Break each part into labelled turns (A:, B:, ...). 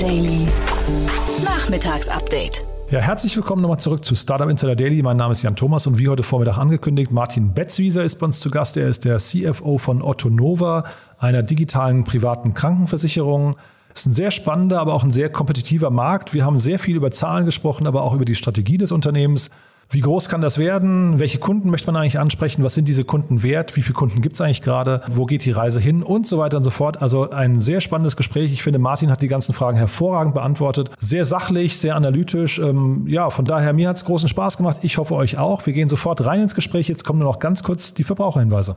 A: Daily. Nachmittagsupdate.
B: Ja, herzlich willkommen nochmal zurück zu Startup Insider Daily. Mein Name ist Jan Thomas und wie heute Vormittag angekündigt, Martin Betzwieser ist bei uns zu Gast. Er ist der CFO von Otto Nova, einer digitalen privaten Krankenversicherung. Es ist ein sehr spannender, aber auch ein sehr kompetitiver Markt. Wir haben sehr viel über Zahlen gesprochen, aber auch über die Strategie des Unternehmens. Wie groß kann das werden? Welche Kunden möchte man eigentlich ansprechen? Was sind diese Kunden wert? Wie viele Kunden gibt es eigentlich gerade? Wo geht die Reise hin? Und so weiter und so fort. Also ein sehr spannendes Gespräch. Ich finde, Martin hat die ganzen Fragen hervorragend beantwortet. Sehr sachlich, sehr analytisch. Ähm, ja, von daher, mir hat es großen Spaß gemacht. Ich hoffe euch auch. Wir gehen sofort rein ins Gespräch. Jetzt kommen nur noch ganz kurz die Verbraucherhinweise.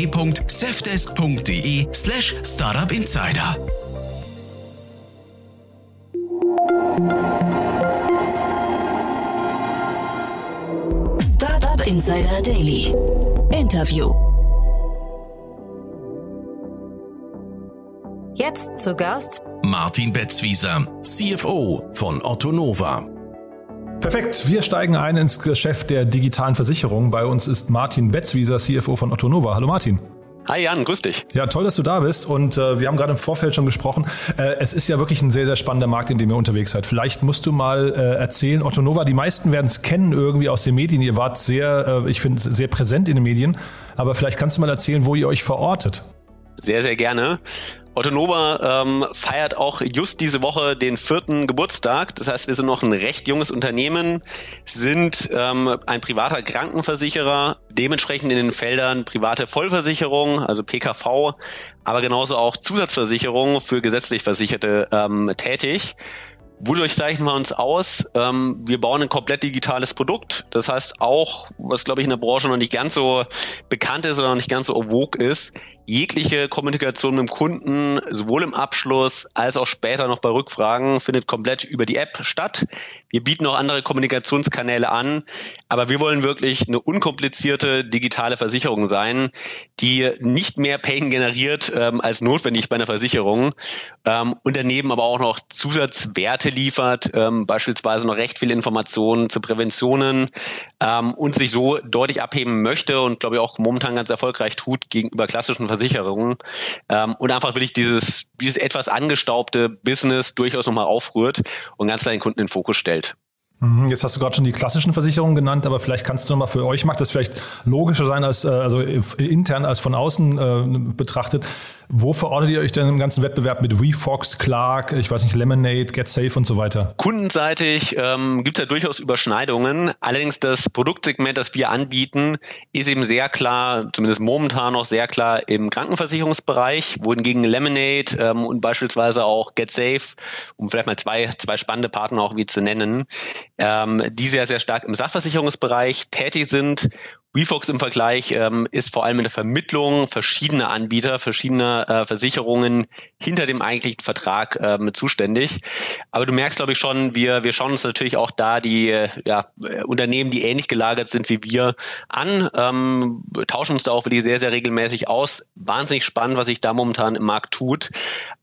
C: www.safdesk.de slash startupinsider.
A: Startup Insider Daily. Interview.
D: Jetzt zu Gast
C: Martin Betzwieser, CFO von Otto Nova.
B: Perfekt. Wir steigen ein ins Geschäft der digitalen Versicherung. Bei uns ist Martin Betzwieser, CFO von Otto Nova. Hallo Martin.
E: Hi Jan, grüß dich.
B: Ja, toll, dass du da bist. Und äh, wir haben gerade im Vorfeld schon gesprochen. Äh, es ist ja wirklich ein sehr, sehr spannender Markt, in dem ihr unterwegs seid. Vielleicht musst du mal äh, erzählen, Otto Nova, die meisten werden es kennen irgendwie aus den Medien. Ihr wart sehr, äh, ich finde, sehr präsent in den Medien. Aber vielleicht kannst du mal erzählen, wo ihr euch verortet.
E: Sehr, sehr gerne. Otto Nova ähm, feiert auch just diese Woche den vierten Geburtstag. Das heißt, wir sind noch ein recht junges Unternehmen, sind ähm, ein privater Krankenversicherer, dementsprechend in den Feldern private Vollversicherung, also PKV, aber genauso auch Zusatzversicherung für gesetzlich Versicherte ähm, tätig. Wodurch zeichnen wir uns aus? Ähm, wir bauen ein komplett digitales Produkt. Das heißt auch, was glaube ich in der Branche noch nicht ganz so bekannt ist oder noch nicht ganz so vogue ist, jegliche Kommunikation mit dem Kunden, sowohl im Abschluss als auch später noch bei Rückfragen, findet komplett über die App statt. Wir bieten auch andere Kommunikationskanäle an, aber wir wollen wirklich eine unkomplizierte digitale Versicherung sein, die nicht mehr Pain generiert ähm, als notwendig bei einer Versicherung ähm, und daneben aber auch noch Zusatzwerte liefert, ähm, beispielsweise noch recht viele Informationen zu Präventionen ähm, und sich so deutlich abheben möchte und glaube ich auch momentan ganz erfolgreich tut gegenüber klassischen Versicherungen ähm, und einfach wirklich dieses, dieses etwas angestaubte Business durchaus nochmal aufrührt und ganz den Kunden in den Fokus stellt.
B: Mhm, jetzt hast du gerade schon die klassischen Versicherungen genannt, aber vielleicht kannst du nochmal für euch, mag das vielleicht logischer sein als äh, also intern als von außen äh, betrachtet. Wo verordnet ihr euch denn im ganzen Wettbewerb mit WeFox, Clark, ich weiß nicht, Lemonade, GetSafe und so weiter?
E: Kundenseitig ähm, gibt es ja durchaus Überschneidungen. Allerdings das Produktsegment, das wir anbieten, ist eben sehr klar, zumindest momentan noch sehr klar im Krankenversicherungsbereich, wohingegen Lemonade ähm, und beispielsweise auch GetSafe, um vielleicht mal zwei, zwei spannende Partner auch wie zu nennen, ähm, die sehr, sehr stark im Sachversicherungsbereich tätig sind WeFox im Vergleich ähm, ist vor allem in der Vermittlung verschiedener Anbieter, verschiedener äh, Versicherungen hinter dem eigentlichen Vertrag ähm, zuständig. Aber du merkst, glaube ich, schon, wir, wir schauen uns natürlich auch da die äh, ja, Unternehmen, die ähnlich gelagert sind wie wir, an, ähm, tauschen uns da auch wirklich sehr, sehr regelmäßig aus. Wahnsinnig spannend, was sich da momentan im Markt tut.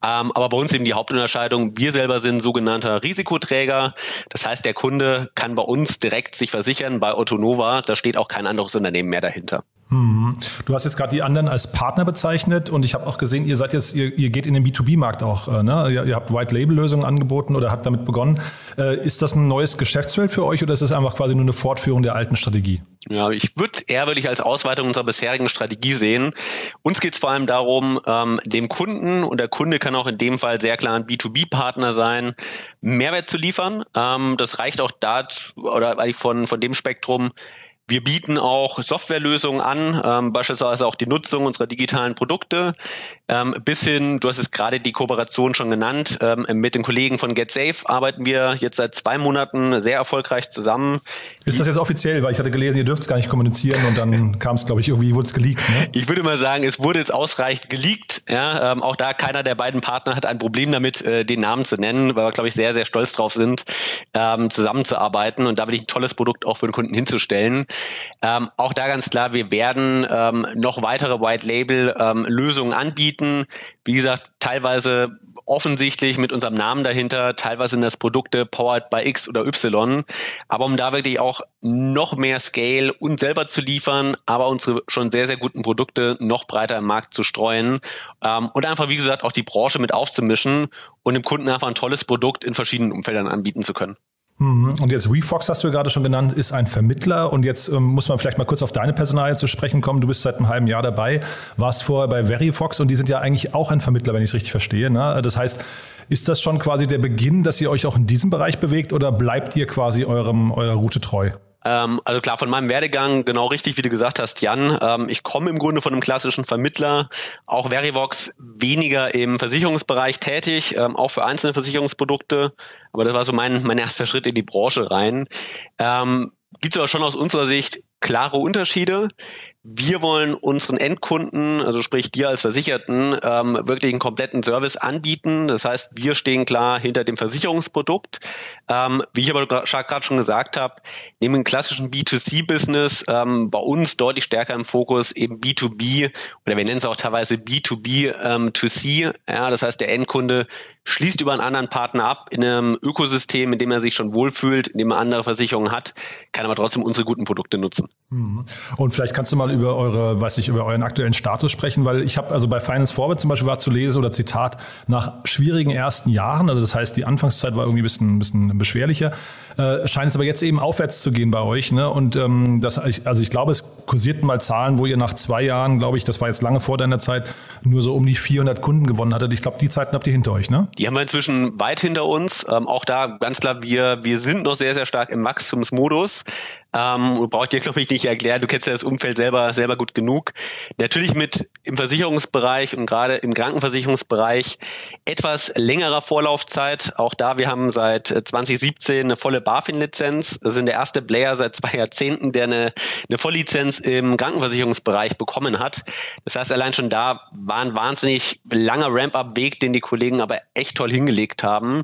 E: Ähm, aber bei uns eben die Hauptunterscheidung, wir selber sind sogenannter Risikoträger. Das heißt, der Kunde kann bei uns direkt sich versichern. Bei Otto Nova, da steht auch kein anderes Unternehmen mehr dahinter.
B: Mhm. Du hast jetzt gerade die anderen als Partner bezeichnet und ich habe auch gesehen, ihr seid jetzt, ihr, ihr geht in den B2B-Markt auch, äh, ne? Ihr, ihr habt White-Label-Lösungen angeboten oder habt damit begonnen. Äh, ist das ein neues Geschäftsfeld für euch oder ist es einfach quasi nur eine Fortführung der alten Strategie?
E: Ja, ich würde eher wirklich als Ausweitung unserer bisherigen Strategie sehen. Uns geht es vor allem darum, ähm, dem Kunden und der Kunde kann auch in dem Fall sehr klar ein B2B-Partner sein, Mehrwert zu liefern. Ähm, das reicht auch dazu oder eigentlich von, von dem Spektrum, Wir bieten auch Softwarelösungen an, ähm, beispielsweise auch die Nutzung unserer digitalen Produkte, ähm, bis hin, du hast es gerade die Kooperation schon genannt, ähm, mit den Kollegen von GetSafe arbeiten wir jetzt seit zwei Monaten sehr erfolgreich zusammen.
B: Ist das jetzt offiziell? Weil ich hatte gelesen, ihr dürft es gar nicht kommunizieren und dann kam es, glaube ich, irgendwie wurde es geleakt. Ne?
E: Ich würde mal sagen, es wurde jetzt ausreichend geleakt. Ja, ähm, auch da keiner der beiden Partner hat ein Problem damit, äh, den Namen zu nennen, weil wir, glaube ich, sehr, sehr stolz drauf sind, ähm, zusammenzuarbeiten und da wirklich ein tolles Produkt auch für den Kunden hinzustellen. Ähm, auch da ganz klar, wir werden ähm, noch weitere White Label Lösungen anbieten. Wie gesagt, teilweise offensichtlich mit unserem Namen dahinter, teilweise sind das Produkte powered by X oder Y. Aber um da wirklich auch noch mehr Scale und selber zu liefern, aber unsere schon sehr, sehr guten Produkte noch breiter im Markt zu streuen ähm, und einfach, wie gesagt, auch die Branche mit aufzumischen und dem Kunden einfach ein tolles Produkt in verschiedenen Umfeldern anbieten zu können.
B: Mhm. Und jetzt WeFox hast du ja gerade schon genannt, ist ein Vermittler. Und jetzt ähm, muss man vielleicht mal kurz auf deine Personalie zu sprechen kommen. Du bist seit einem halben Jahr dabei, warst vorher bei Verifox und die sind ja eigentlich auch ein Vermittler, wenn ich es richtig verstehe. Ne? Das heißt, ist das schon quasi der Beginn, dass ihr euch auch in diesem Bereich bewegt oder bleibt ihr quasi eurem, eurer Route treu?
E: Ähm, also klar, von meinem Werdegang genau richtig, wie du gesagt hast, Jan. Ähm, ich komme im Grunde von einem klassischen Vermittler, auch Verivox weniger im Versicherungsbereich tätig, ähm, auch für einzelne Versicherungsprodukte. Aber das war so mein, mein erster Schritt in die Branche rein. Ähm, Gibt es aber schon aus unserer Sicht klare Unterschiede. Wir wollen unseren Endkunden, also sprich dir als Versicherten, ähm, wirklich einen kompletten Service anbieten. Das heißt, wir stehen klar hinter dem Versicherungsprodukt. Ähm, wie ich aber gerade schon gesagt habe, neben dem klassischen B2C-Business ähm, bei uns deutlich stärker im Fokus eben B2B oder wir nennen es auch teilweise B2B ähm. Ja, das heißt, der Endkunde schließt über einen anderen Partner ab in einem Ökosystem, in dem er sich schon wohlfühlt, in dem er andere Versicherungen hat, kann aber trotzdem unsere guten Produkte nutzen.
B: Mhm. Und vielleicht kannst du mal über eure, weiß ich, über euren aktuellen Status sprechen, weil ich habe also bei Finance Forward zum Beispiel war zu lesen oder Zitat nach schwierigen ersten Jahren, also das heißt die Anfangszeit war irgendwie ein bisschen, ein bisschen beschwerlicher, äh, scheint es aber jetzt eben aufwärts zu gehen bei euch. Ne? Und ähm, das, also ich glaube, es kursierten mal Zahlen, wo ihr nach zwei Jahren, glaube ich, das war jetzt lange vor deiner Zeit, nur so um die 400 Kunden gewonnen hattet. Ich glaube, die Zeiten habt ihr hinter euch, ne?
E: Die haben wir inzwischen weit hinter uns. Ähm, auch da ganz klar, wir, wir sind noch sehr, sehr stark im Wachstumsmodus. Ähm, braucht dir, glaube ich, nicht erklären. Du kennst ja das Umfeld selber, selber gut genug. Natürlich mit im Versicherungsbereich und gerade im Krankenversicherungsbereich etwas längerer Vorlaufzeit. Auch da, wir haben seit 2017 eine volle BaFin-Lizenz. Wir sind der erste Player seit zwei Jahrzehnten, der eine, eine Volllizenz im Krankenversicherungsbereich bekommen hat. Das heißt, allein schon da war ein wahnsinnig langer Ramp-up-Weg, den die Kollegen aber echt toll hingelegt haben.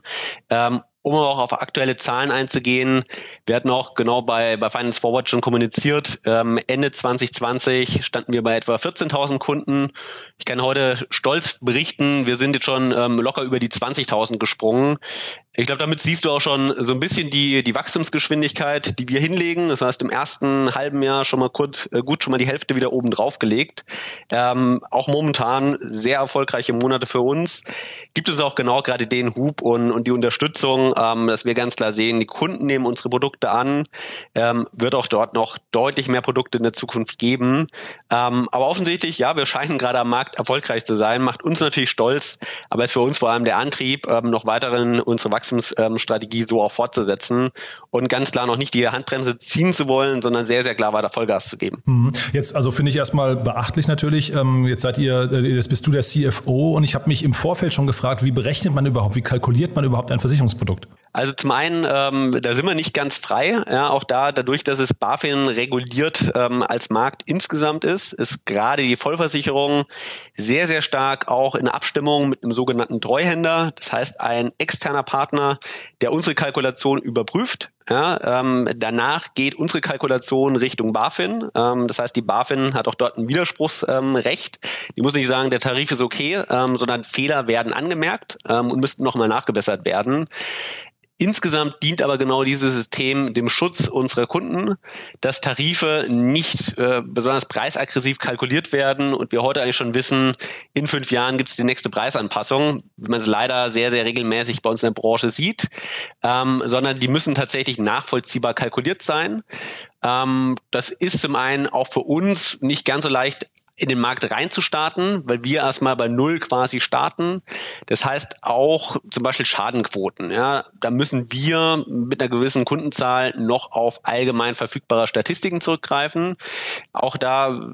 E: Ähm, um auch auf aktuelle Zahlen einzugehen, wir hatten auch genau bei, bei Finance Forward schon kommuniziert, ähm, Ende 2020 standen wir bei etwa 14.000 Kunden. Ich kann heute stolz berichten, wir sind jetzt schon ähm, locker über die 20.000 gesprungen. Ich glaube, damit siehst du auch schon so ein bisschen die, die Wachstumsgeschwindigkeit, die wir hinlegen. Das heißt, im ersten halben Jahr schon mal kurz, äh, gut schon mal die Hälfte wieder oben drauf gelegt. Ähm, auch momentan sehr erfolgreiche Monate für uns. Gibt es auch genau gerade den Hub und, und die Unterstützung, ähm, dass wir ganz klar sehen, die Kunden nehmen unsere Produkte an, ähm, wird auch dort noch deutlich mehr Produkte in der Zukunft geben. Ähm, aber offensichtlich, ja, wir scheinen gerade am Markt erfolgreich zu sein, macht uns natürlich stolz, aber ist für uns vor allem der Antrieb, ähm, noch weiteren unsere Wachstum Wachstumsstrategie so auch fortzusetzen und ganz klar noch nicht die Handbremse ziehen zu wollen, sondern sehr, sehr klar weiter Vollgas zu geben.
B: Mhm. Jetzt, also finde ich erstmal beachtlich natürlich. Ähm, jetzt seid ihr, äh, jetzt bist du der CFO und ich habe mich im Vorfeld schon gefragt, wie berechnet man überhaupt, wie kalkuliert man überhaupt ein Versicherungsprodukt?
E: Also zum einen, ähm, da sind wir nicht ganz frei. Ja, auch da, dadurch, dass es BaFin reguliert ähm, als Markt insgesamt ist, ist gerade die Vollversicherung sehr, sehr stark auch in Abstimmung mit einem sogenannten Treuhänder. Das heißt, ein externer Partner, der unsere Kalkulation überprüft. Ja, ähm, danach geht unsere Kalkulation Richtung BaFin. Ähm, das heißt, die BaFin hat auch dort ein Widerspruchsrecht. Ähm, die muss nicht sagen, der Tarif ist okay, ähm, sondern Fehler werden angemerkt ähm, und müssten nochmal nachgebessert werden. Insgesamt dient aber genau dieses System dem Schutz unserer Kunden, dass Tarife nicht äh, besonders preisaggressiv kalkuliert werden und wir heute eigentlich schon wissen, in fünf Jahren gibt es die nächste Preisanpassung, wie man es leider sehr, sehr regelmäßig bei uns in der Branche sieht, ähm, sondern die müssen tatsächlich nachvollziehbar kalkuliert sein. Ähm, das ist zum einen auch für uns nicht ganz so leicht in den Markt reinzustarten, weil wir erstmal bei Null quasi starten. Das heißt auch zum Beispiel Schadenquoten. Ja, da müssen wir mit einer gewissen Kundenzahl noch auf allgemein verfügbare Statistiken zurückgreifen. Auch da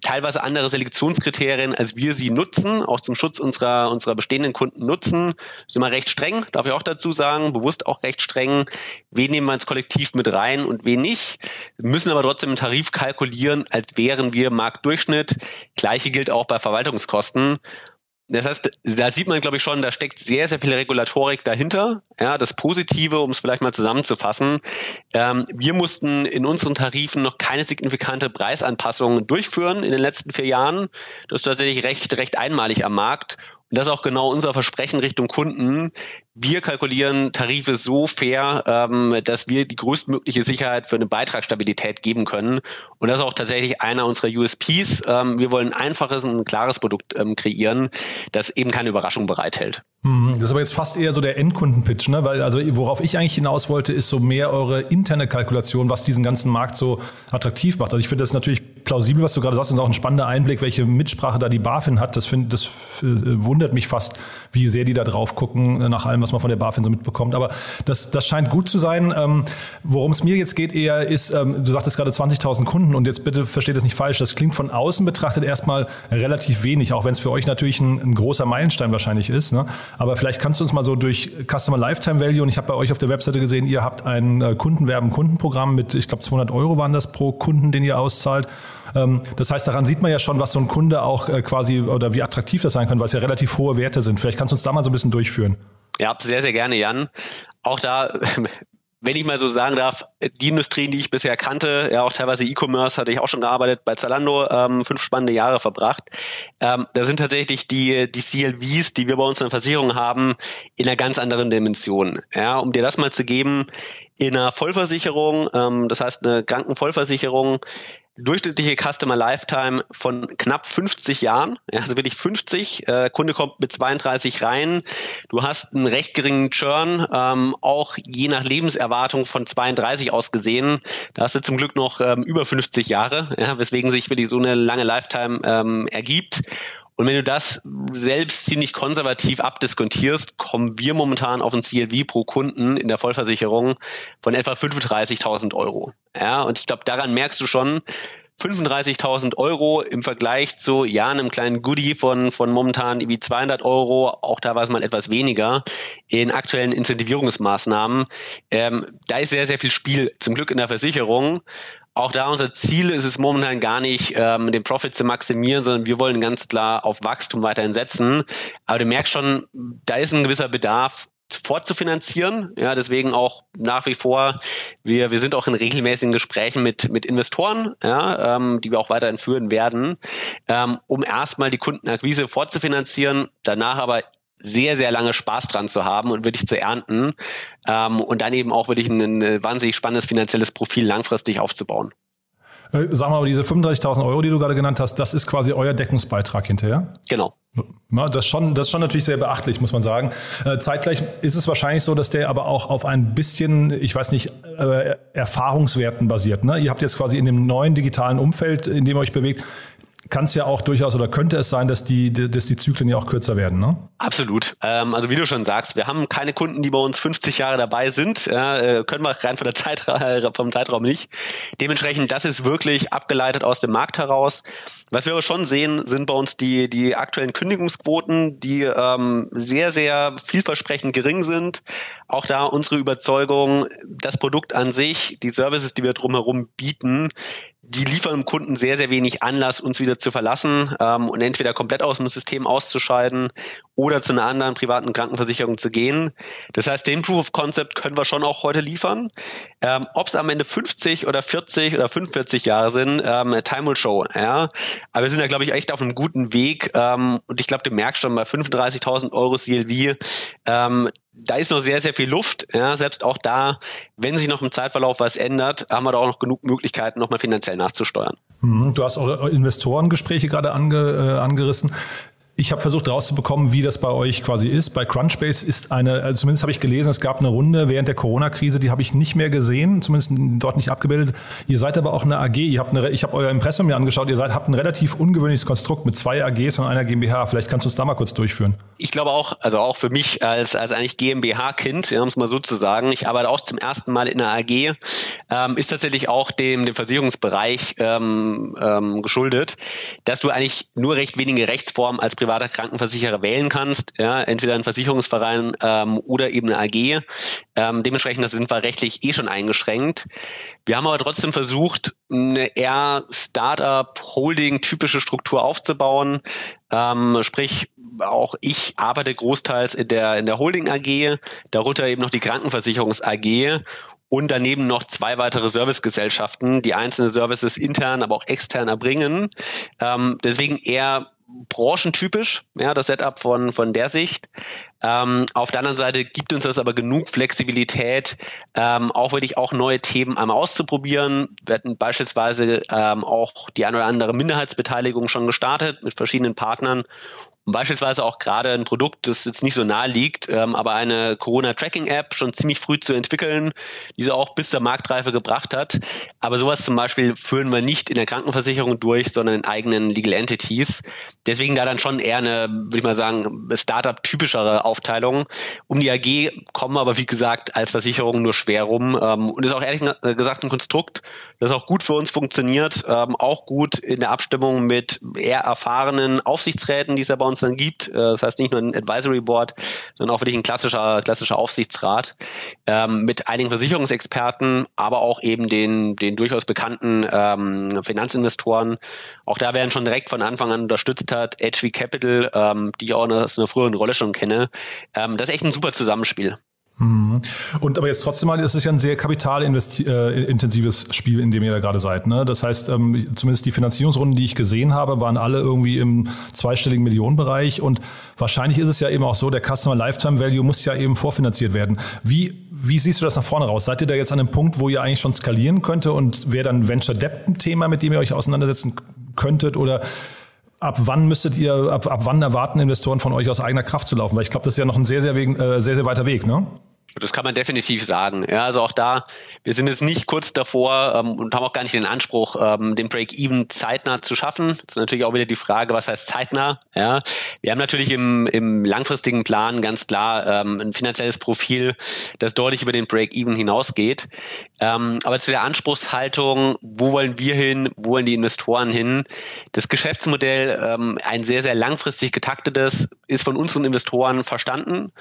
E: teilweise andere Selektionskriterien, als wir sie nutzen, auch zum Schutz unserer, unserer bestehenden Kunden nutzen. Sind wir recht streng, darf ich auch dazu sagen, bewusst auch recht streng. Wen nehmen wir ins Kollektiv mit rein und wen nicht? Müssen aber trotzdem einen Tarif kalkulieren, als wären wir Marktdurchschnitt. Gleiche gilt auch bei Verwaltungskosten. Das heißt, da sieht man, glaube ich, schon, da steckt sehr, sehr viel Regulatorik dahinter. Ja, das Positive, um es vielleicht mal zusammenzufassen, ähm, wir mussten in unseren Tarifen noch keine signifikante Preisanpassung durchführen in den letzten vier Jahren. Das ist tatsächlich recht, recht einmalig am Markt. Und das ist auch genau unser Versprechen Richtung Kunden. Wir kalkulieren Tarife so fair, ähm, dass wir die größtmögliche Sicherheit für eine Beitragsstabilität geben können. Und das ist auch tatsächlich einer unserer USPs. Ähm, wir wollen ein einfaches und ein klares Produkt ähm, kreieren, das eben keine Überraschung bereithält.
B: Mhm. Das ist aber jetzt fast eher so der Endkundenpitch, ne? Weil also worauf ich eigentlich hinaus wollte, ist so mehr eure interne Kalkulation, was diesen ganzen Markt so attraktiv macht. Also ich finde das natürlich plausibel, was du gerade sagst, und auch ein spannender Einblick, welche Mitsprache da die BaFin hat. Das finde, das äh, wundert mich fast, wie sehr die da drauf gucken, äh, nach allem, was man von der BaFin so mitbekommt. Aber das, das scheint gut zu sein. Ähm, worum es mir jetzt geht eher ist, ähm, du sagtest gerade 20.000 Kunden und jetzt bitte versteht das nicht falsch. Das klingt von außen betrachtet erstmal relativ wenig, auch wenn es für euch natürlich ein, ein großer Meilenstein wahrscheinlich ist. Ne? Aber vielleicht kannst du uns mal so durch Customer Lifetime Value und ich habe bei euch auf der Webseite gesehen, ihr habt ein äh, Kundenwerben-Kundenprogramm mit, ich glaube 200 Euro waren das pro Kunden, den ihr auszahlt. Ähm, das heißt, daran sieht man ja schon, was so ein Kunde auch äh, quasi oder wie attraktiv das sein kann, weil es ja relativ hohe Werte sind. Vielleicht kannst du uns da mal so ein bisschen durchführen.
E: Ja, sehr, sehr gerne, Jan. Auch da wenn ich mal so sagen darf, die Industrien, die ich bisher kannte, ja auch teilweise E-Commerce, hatte ich auch schon gearbeitet bei Zalando, ähm, fünf spannende Jahre verbracht. Ähm, da sind tatsächlich die, die CLVs, die wir bei uns in der Versicherung haben, in einer ganz anderen Dimension. Ja, um dir das mal zu geben, in einer Vollversicherung, ähm, das heißt eine Krankenvollversicherung, durchschnittliche Customer Lifetime von knapp 50 Jahren, also wirklich 50. Äh, Kunde kommt mit 32 rein. Du hast einen recht geringen Churn, ähm, auch je nach Lebenserwartung von 32 ausgesehen. Da hast du zum Glück noch ähm, über 50 Jahre, ja, weswegen sich wirklich so eine lange Lifetime ähm, ergibt. Und wenn du das selbst ziemlich konservativ abdiskontierst, kommen wir momentan auf ein CLV pro Kunden in der Vollversicherung von etwa 35.000 Euro. Ja, und ich glaube, daran merkst du schon, 35.000 Euro im Vergleich zu ja einem kleinen Goodie von von momentan irgendwie 200 Euro, auch da war es mal etwas weniger in aktuellen Incentivierungsmaßnahmen. Ähm, da ist sehr sehr viel Spiel zum Glück in der Versicherung auch da unser Ziel ist es momentan gar nicht, ähm, den Profit zu maximieren, sondern wir wollen ganz klar auf Wachstum weiterhin setzen. Aber du merkst schon, da ist ein gewisser Bedarf fortzufinanzieren. Ja, deswegen auch nach wie vor, wir, wir sind auch in regelmäßigen Gesprächen mit, mit Investoren, ja, ähm, die wir auch weiterhin führen werden, ähm, um erstmal die Kundenakquise fortzufinanzieren, danach aber sehr, sehr lange Spaß dran zu haben und wirklich zu ernten ähm, und dann eben auch wirklich ein, ein wahnsinnig spannendes finanzielles Profil langfristig aufzubauen.
B: Äh, sag mal, diese 35.000 Euro, die du gerade genannt hast, das ist quasi euer Deckungsbeitrag hinterher?
E: Genau.
B: Ja, das, schon, das ist schon natürlich sehr beachtlich, muss man sagen. Äh, zeitgleich ist es wahrscheinlich so, dass der aber auch auf ein bisschen, ich weiß nicht, äh, Erfahrungswerten basiert. Ne? Ihr habt jetzt quasi in dem neuen digitalen Umfeld, in dem ihr euch bewegt, kann es ja auch durchaus oder könnte es sein, dass die, dass die Zyklen ja auch kürzer werden, ne?
E: Absolut. Ähm, also wie du schon sagst, wir haben keine Kunden, die bei uns 50 Jahre dabei sind. Äh, können wir rein von der Zeitraum, vom Zeitraum nicht. Dementsprechend, das ist wirklich abgeleitet aus dem Markt heraus. Was wir aber schon sehen, sind bei uns die, die aktuellen Kündigungsquoten, die ähm, sehr, sehr vielversprechend gering sind. Auch da unsere Überzeugung, das Produkt an sich, die Services, die wir drumherum bieten, die liefern dem Kunden sehr, sehr wenig Anlass, uns wieder zu verlassen ähm, und entweder komplett aus dem System auszuscheiden oder zu einer anderen privaten Krankenversicherung zu gehen. Das heißt, den Proof of Concept können wir schon auch heute liefern. Ähm, Ob es am Ende 50 oder 40 oder 45 Jahre sind, ähm, time will show. Ja? Aber wir sind da, glaube ich, echt auf einem guten Weg. Ähm, und ich glaube, du merkst schon bei 35.000 Euro CLV, ähm, da ist noch sehr, sehr viel Luft. Ja, selbst auch da, wenn sich noch im Zeitverlauf was ändert, haben wir da auch noch genug Möglichkeiten, nochmal finanziell nachzusteuern.
B: Mhm. Du hast eure Investorengespräche gerade ange, äh, angerissen. Ich habe versucht rauszubekommen, wie das bei euch quasi ist. Bei Crunchbase ist eine, also zumindest habe ich gelesen, es gab eine Runde während der Corona-Krise, die habe ich nicht mehr gesehen, zumindest dort nicht abgebildet. Ihr seid aber auch eine AG. Ihr habt eine, ich habe euer Impressum mir angeschaut. Ihr seid, habt ein relativ ungewöhnliches Konstrukt mit zwei AGs und einer GmbH. Vielleicht kannst du es da mal kurz durchführen.
E: Ich glaube auch, also auch für mich als, als eigentlich GmbH-Kind, um es mal so zu sagen, ich arbeite auch zum ersten Mal in einer AG, ähm, ist tatsächlich auch dem, dem Versicherungsbereich ähm, ähm, geschuldet, dass du eigentlich nur recht wenige Rechtsformen als privater Krankenversicherer wählen kannst, ja, entweder ein Versicherungsverein ähm, oder eben eine AG. Ähm, dementsprechend sind wir rechtlich eh schon eingeschränkt. Wir haben aber trotzdem versucht, eine eher Startup-Holding-typische Struktur aufzubauen. Ähm, sprich, auch ich arbeite großteils in der, in der Holding AG, darunter eben noch die Krankenversicherungs AG und daneben noch zwei weitere Servicegesellschaften, die einzelne Services intern, aber auch extern erbringen. Ähm, deswegen eher branchentypisch, ja, das Setup von, von der Sicht. Ähm, auf der anderen Seite gibt uns das aber genug Flexibilität, ähm, auch wirklich auch neue Themen einmal auszuprobieren. Wir hatten beispielsweise ähm, auch die ein oder andere Minderheitsbeteiligung schon gestartet mit verschiedenen Partnern beispielsweise auch gerade ein Produkt, das jetzt nicht so nahe liegt, ähm, aber eine Corona-Tracking-App schon ziemlich früh zu entwickeln, die sie auch bis zur Marktreife gebracht hat. Aber sowas zum Beispiel führen wir nicht in der Krankenversicherung durch, sondern in eigenen Legal Entities. Deswegen da dann schon eher eine, würde ich mal sagen, Startup-typischere Aufteilung. Um die AG kommen aber, wie gesagt, als Versicherung nur schwer rum ähm, und ist auch ehrlich gesagt ein Konstrukt, das auch gut für uns funktioniert, ähm, auch gut in der Abstimmung mit eher erfahrenen Aufsichtsräten, die es ja bei uns dann gibt. Äh, das heißt nicht nur ein Advisory Board, sondern auch wirklich ein klassischer, klassischer Aufsichtsrat ähm, mit einigen Versicherungsexperten, aber auch eben den, den durchaus bekannten ähm, Finanzinvestoren. Auch da werden schon direkt von Anfang an unterstützt hat, HV Capital, ähm, die ich auch aus einer früheren Rolle schon kenne. Ähm, das ist echt ein super Zusammenspiel.
B: Mhm. Und aber jetzt trotzdem mal, es ist ja ein sehr kapitalintensives äh, Spiel, in dem ihr da gerade seid. Ne? Das heißt, ähm, zumindest die Finanzierungsrunden, die ich gesehen habe, waren alle irgendwie im zweistelligen Millionenbereich. Und wahrscheinlich ist es ja eben auch so, der Customer Lifetime Value muss ja eben vorfinanziert werden. Wie, wie siehst du das nach vorne raus? Seid ihr da jetzt an einem Punkt, wo ihr eigentlich schon skalieren könnte und wäre dann Venture Debt ein Thema, mit dem ihr euch auseinandersetzen könntet? Oder ab wann müsstet ihr, ab, ab wann erwarten Investoren von euch aus eigener Kraft zu laufen? Weil ich glaube, das ist ja noch ein sehr, sehr, äh, sehr, sehr weiter Weg, ne?
E: Das kann man definitiv sagen. Ja, also auch da, wir sind jetzt nicht kurz davor ähm, und haben auch gar nicht den Anspruch, ähm, den Break-Even zeitnah zu schaffen. Das ist natürlich auch wieder die Frage, was heißt zeitnah? Ja, wir haben natürlich im, im langfristigen Plan ganz klar ähm, ein finanzielles Profil, das deutlich über den Break-Even hinausgeht. Ähm, aber zu der Anspruchshaltung, wo wollen wir hin, wo wollen die Investoren hin? Das Geschäftsmodell, ähm, ein sehr, sehr langfristig getaktetes, ist von unseren Investoren verstanden,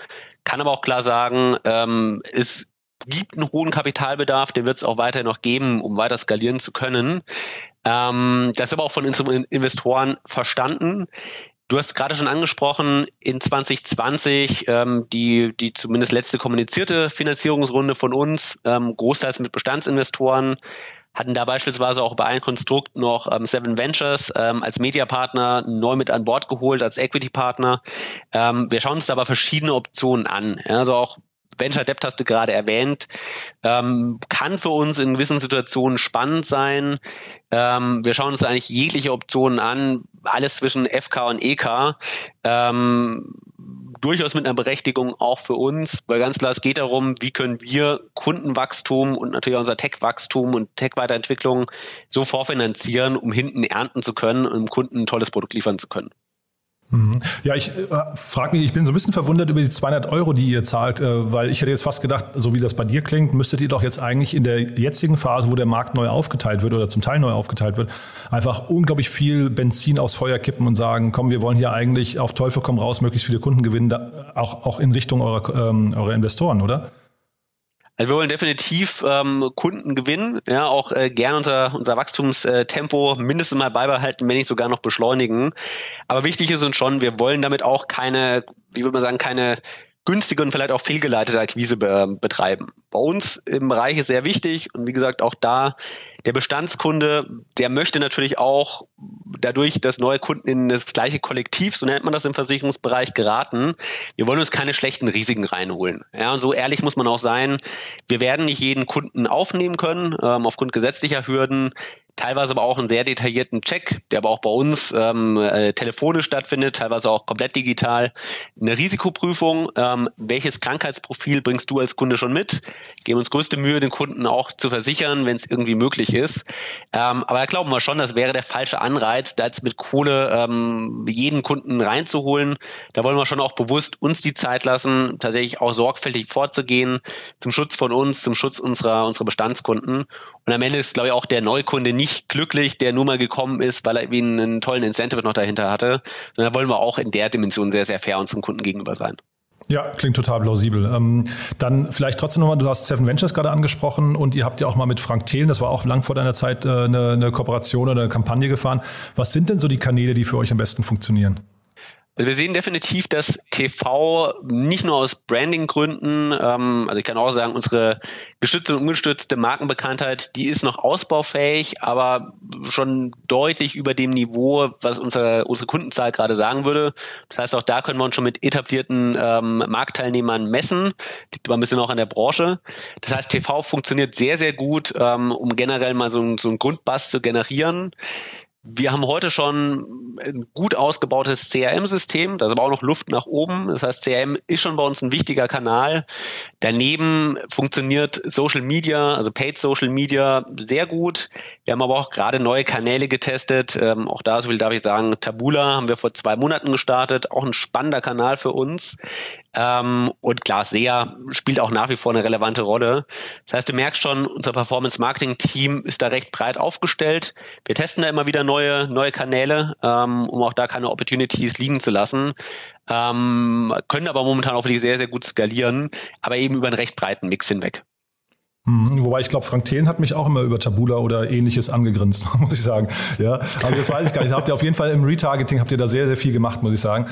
E: kann aber auch klar sagen, ähm, es gibt einen hohen Kapitalbedarf, den wird es auch weiter noch geben, um weiter skalieren zu können. Ähm, das ist aber auch von Investoren verstanden. Du hast gerade schon angesprochen, in 2020 ähm, die, die zumindest letzte kommunizierte Finanzierungsrunde von uns, ähm, großteils mit Bestandsinvestoren, hatten da beispielsweise auch bei einem Konstrukt noch ähm, Seven Ventures ähm, als Mediapartner neu mit an Bord geholt, als Equity-Partner. Ähm, wir schauen uns da aber verschiedene Optionen an. Ja, also auch Venture Debt hast du gerade erwähnt, ähm, kann für uns in gewissen Situationen spannend sein. Ähm, wir schauen uns eigentlich jegliche Optionen an, alles zwischen FK und EK. Ähm, durchaus mit einer Berechtigung auch für uns, weil ganz klar, es geht darum, wie können wir Kundenwachstum und natürlich unser Tech-Wachstum und Tech-Weiterentwicklung so vorfinanzieren, um hinten ernten zu können und dem Kunden ein tolles Produkt liefern zu können.
B: Mhm. Ja, ich äh, frage mich, ich bin so ein bisschen verwundert über die 200 Euro, die ihr zahlt, äh, weil ich hätte jetzt fast gedacht, so wie das bei dir klingt, müsstet ihr doch jetzt eigentlich in der jetzigen Phase, wo der Markt neu aufgeteilt wird oder zum Teil neu aufgeteilt wird, einfach unglaublich viel Benzin aufs Feuer kippen und sagen, komm, wir wollen hier eigentlich auf Teufel komm raus möglichst viele Kunden gewinnen, da, auch, auch in Richtung eurer, ähm, eurer Investoren, oder?
E: Also wir wollen definitiv ähm, Kunden gewinnen, ja, auch äh, gern unser, unser Wachstumstempo mindestens mal beibehalten, wenn nicht sogar noch beschleunigen. Aber wichtig ist uns schon, wir wollen damit auch keine, wie würde man sagen, keine günstige und vielleicht auch fehlgeleitete Akquise be betreiben. Bei uns im Bereich ist sehr wichtig und wie gesagt auch da der Bestandskunde, der möchte natürlich auch dadurch, dass neue Kunden in das gleiche Kollektiv, so nennt man das im Versicherungsbereich, geraten. Wir wollen uns keine schlechten Risiken reinholen. Ja, und so ehrlich muss man auch sein. Wir werden nicht jeden Kunden aufnehmen können, ähm, aufgrund gesetzlicher Hürden. teilweise aber auch einen sehr detaillierten Check, der aber auch bei uns ähm, äh, telefonisch stattfindet, teilweise auch komplett digital. Eine Risikoprüfung, ähm, welches Krankheitsprofil bringst du als Kunde schon mit? Geben uns größte Mühe, den Kunden auch zu versichern, wenn es irgendwie möglich ist. Ähm, aber da glauben wir schon, das wäre der falsche Anreiz, da jetzt mit Kohle ähm, jeden Kunden reinzuholen. Da wollen wir schon auch bewusst uns die Zeit lassen, tatsächlich auch sorgfältig vorzugehen zum Schutz von uns, zum Schutz unserer, unserer Bestandskunden. Und am Ende ist, glaube ich, auch der Neukunde nicht glücklich, der nur mal gekommen ist, weil er einen tollen Incentive noch dahinter hatte. Sondern da wollen wir auch in der Dimension sehr, sehr fair unseren Kunden gegenüber sein.
B: Ja, klingt total plausibel. Ähm, dann vielleicht trotzdem nochmal, du hast Seven Ventures gerade angesprochen und ihr habt ja auch mal mit Frank Thelen, das war auch lang vor deiner Zeit, äh, eine, eine Kooperation oder eine Kampagne gefahren. Was sind denn so die Kanäle, die für euch am besten funktionieren?
E: Also wir sehen definitiv, dass TV nicht nur aus Branding-Gründen, ähm, also ich kann auch sagen, unsere gestützte und ungestützte Markenbekanntheit, die ist noch ausbaufähig, aber schon deutlich über dem Niveau, was unsere, unsere Kundenzahl gerade sagen würde. Das heißt, auch da können wir uns schon mit etablierten ähm, Marktteilnehmern messen. Liegt aber ein bisschen auch an der Branche. Das heißt, TV funktioniert sehr, sehr gut, ähm, um generell mal so, so einen Grundbass zu generieren. Wir haben heute schon ein gut ausgebautes CRM-System, da ist aber auch noch Luft nach oben. Das heißt, CRM ist schon bei uns ein wichtiger Kanal. Daneben funktioniert Social Media, also Paid Social Media, sehr gut. Wir haben aber auch gerade neue Kanäle getestet. Ähm, auch da, so viel darf ich sagen, Tabula haben wir vor zwei Monaten gestartet. Auch ein spannender Kanal für uns. Ähm, und klar, SEA spielt auch nach wie vor eine relevante Rolle. Das heißt, du merkst schon, unser Performance-Marketing-Team ist da recht breit aufgestellt. Wir testen da immer wieder neue, neue Kanäle, ähm, um auch da keine Opportunities liegen zu lassen. Ähm, können aber momentan auch wirklich sehr, sehr gut skalieren, aber eben über einen recht breiten Mix hinweg.
B: Mhm, wobei ich glaube, Frank Thelen hat mich auch immer über Tabula oder ähnliches angegrinst, muss ich sagen. Ja, also das weiß ich gar nicht. Habt ihr auf jeden Fall im Retargeting habt ihr da sehr, sehr viel gemacht, muss ich sagen.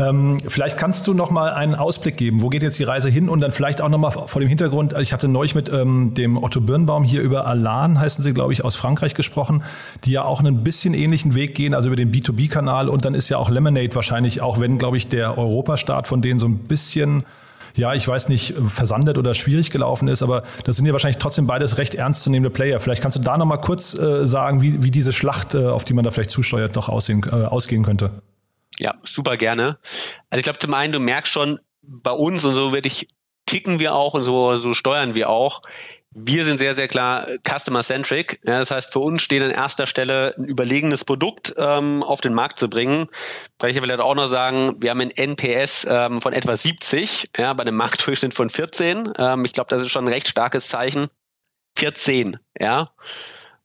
B: Ähm, vielleicht kannst du noch mal einen Ausblick geben. Wo geht jetzt die Reise hin? Und dann vielleicht auch noch mal vor dem Hintergrund, ich hatte neulich mit ähm, dem Otto Birnbaum hier über Alan, heißen sie, glaube ich, aus Frankreich gesprochen, die ja auch einen bisschen ähnlichen Weg gehen, also über den B2B-Kanal. Und dann ist ja auch Lemonade wahrscheinlich, auch wenn, glaube ich, der Europastart von denen so ein bisschen ja, ich weiß nicht, versandet oder schwierig gelaufen ist, aber das sind ja wahrscheinlich trotzdem beides recht ernstzunehmende Player. Vielleicht kannst du da nochmal kurz äh, sagen, wie, wie diese Schlacht, äh, auf die man da vielleicht zusteuert, noch aussehen, äh, ausgehen könnte.
E: Ja, super gerne. Also ich glaube zum einen, du merkst schon, bei uns und so wirklich ticken wir auch und so, so steuern wir auch. Wir sind sehr, sehr klar customer-centric. Ja, das heißt, für uns steht an erster Stelle ein überlegenes Produkt ähm, auf den Markt zu bringen. Ich vielleicht auch noch sagen, wir haben ein NPS ähm, von etwa 70, ja, bei einem Marktdurchschnitt von 14. Ähm, ich glaube, das ist schon ein recht starkes Zeichen. 14, ja.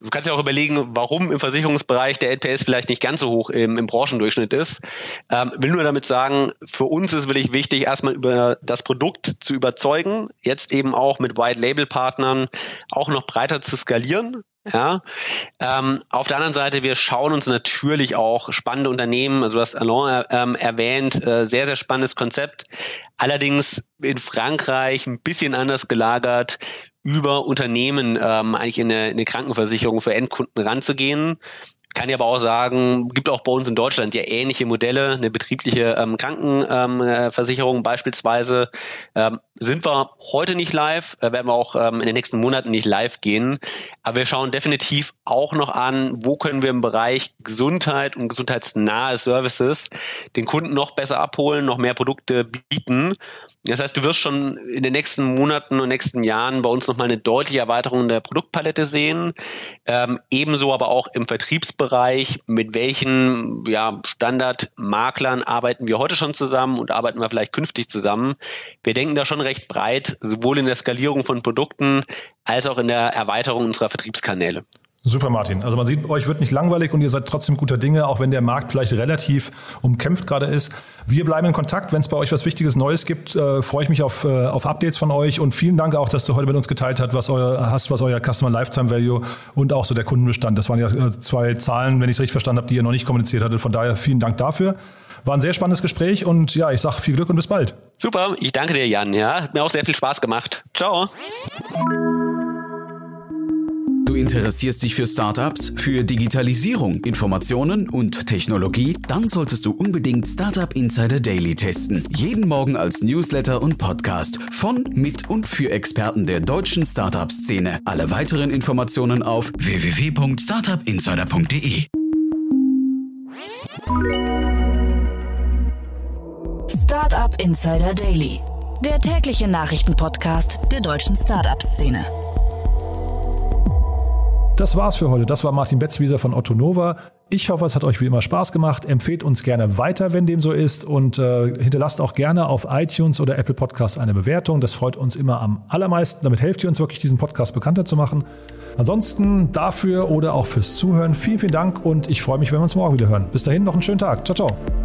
E: Du kannst ja auch überlegen, warum im Versicherungsbereich der NPS vielleicht nicht ganz so hoch im, im Branchendurchschnitt ist. Ähm, will nur damit sagen, für uns ist wirklich wichtig, erstmal über das Produkt zu überzeugen, jetzt eben auch mit White-Label-Partnern auch noch breiter zu skalieren. Ja, ähm, auf der anderen Seite, wir schauen uns natürlich auch spannende Unternehmen, also du hast Alain ähm, erwähnt, äh, sehr, sehr spannendes Konzept. Allerdings in Frankreich ein bisschen anders gelagert über Unternehmen ähm, eigentlich in eine, in eine Krankenversicherung für Endkunden ranzugehen. Kann ich aber auch sagen, gibt auch bei uns in Deutschland ja ähnliche Modelle, eine betriebliche ähm, Krankenversicherung ähm, beispielsweise. Ähm, sind wir heute nicht live, äh, werden wir auch ähm, in den nächsten Monaten nicht live gehen. Aber wir schauen definitiv auch noch an, wo können wir im Bereich Gesundheit und gesundheitsnahe Services den Kunden noch besser abholen, noch mehr Produkte bieten. Das heißt, du wirst schon in den nächsten Monaten und nächsten Jahren bei uns nochmal eine deutliche Erweiterung der Produktpalette sehen. Ähm, ebenso aber auch im Vertriebsbereich, mit welchen ja, Standardmaklern arbeiten wir heute schon zusammen und arbeiten wir vielleicht künftig zusammen. Wir denken da schon recht breit, sowohl in der Skalierung von Produkten als auch in der Erweiterung unserer Vertriebskanäle.
B: Super, Martin. Also man sieht, euch wird nicht langweilig und ihr seid trotzdem guter Dinge, auch wenn der Markt vielleicht relativ umkämpft gerade ist. Wir bleiben in Kontakt. Wenn es bei euch was Wichtiges Neues gibt, äh, freue ich mich auf, äh, auf Updates von euch und vielen Dank auch, dass du heute mit uns geteilt hast, was euer, hast, was euer Customer Lifetime Value und auch so der Kundenbestand. Das waren ja äh, zwei Zahlen, wenn ich es richtig verstanden habe, die ihr noch nicht kommuniziert hattet. Von daher vielen Dank dafür. War ein sehr spannendes Gespräch und ja, ich sage viel Glück und bis bald.
E: Super, ich danke dir, Jan. Ja, hat mir auch sehr viel Spaß gemacht. Ciao.
C: Du interessierst dich für Startups, für Digitalisierung, Informationen und Technologie? Dann solltest du unbedingt Startup Insider Daily testen. Jeden Morgen als Newsletter und Podcast von, mit und für Experten der deutschen Startup-Szene. Alle weiteren Informationen auf www.startupinsider.de.
A: Startup Insider Daily, der tägliche Nachrichtenpodcast der deutschen Startup-Szene.
B: Das war's für heute. Das war Martin Betzwieser von Otto Nova. Ich hoffe, es hat euch wie immer Spaß gemacht. Empfehlt uns gerne weiter, wenn dem so ist. Und äh, hinterlasst auch gerne auf iTunes oder Apple Podcasts eine Bewertung. Das freut uns immer am allermeisten. Damit helft ihr uns wirklich, diesen Podcast bekannter zu machen. Ansonsten dafür oder auch fürs Zuhören vielen, vielen Dank und ich freue mich, wenn wir uns morgen wieder hören. Bis dahin noch einen schönen Tag. Ciao, ciao.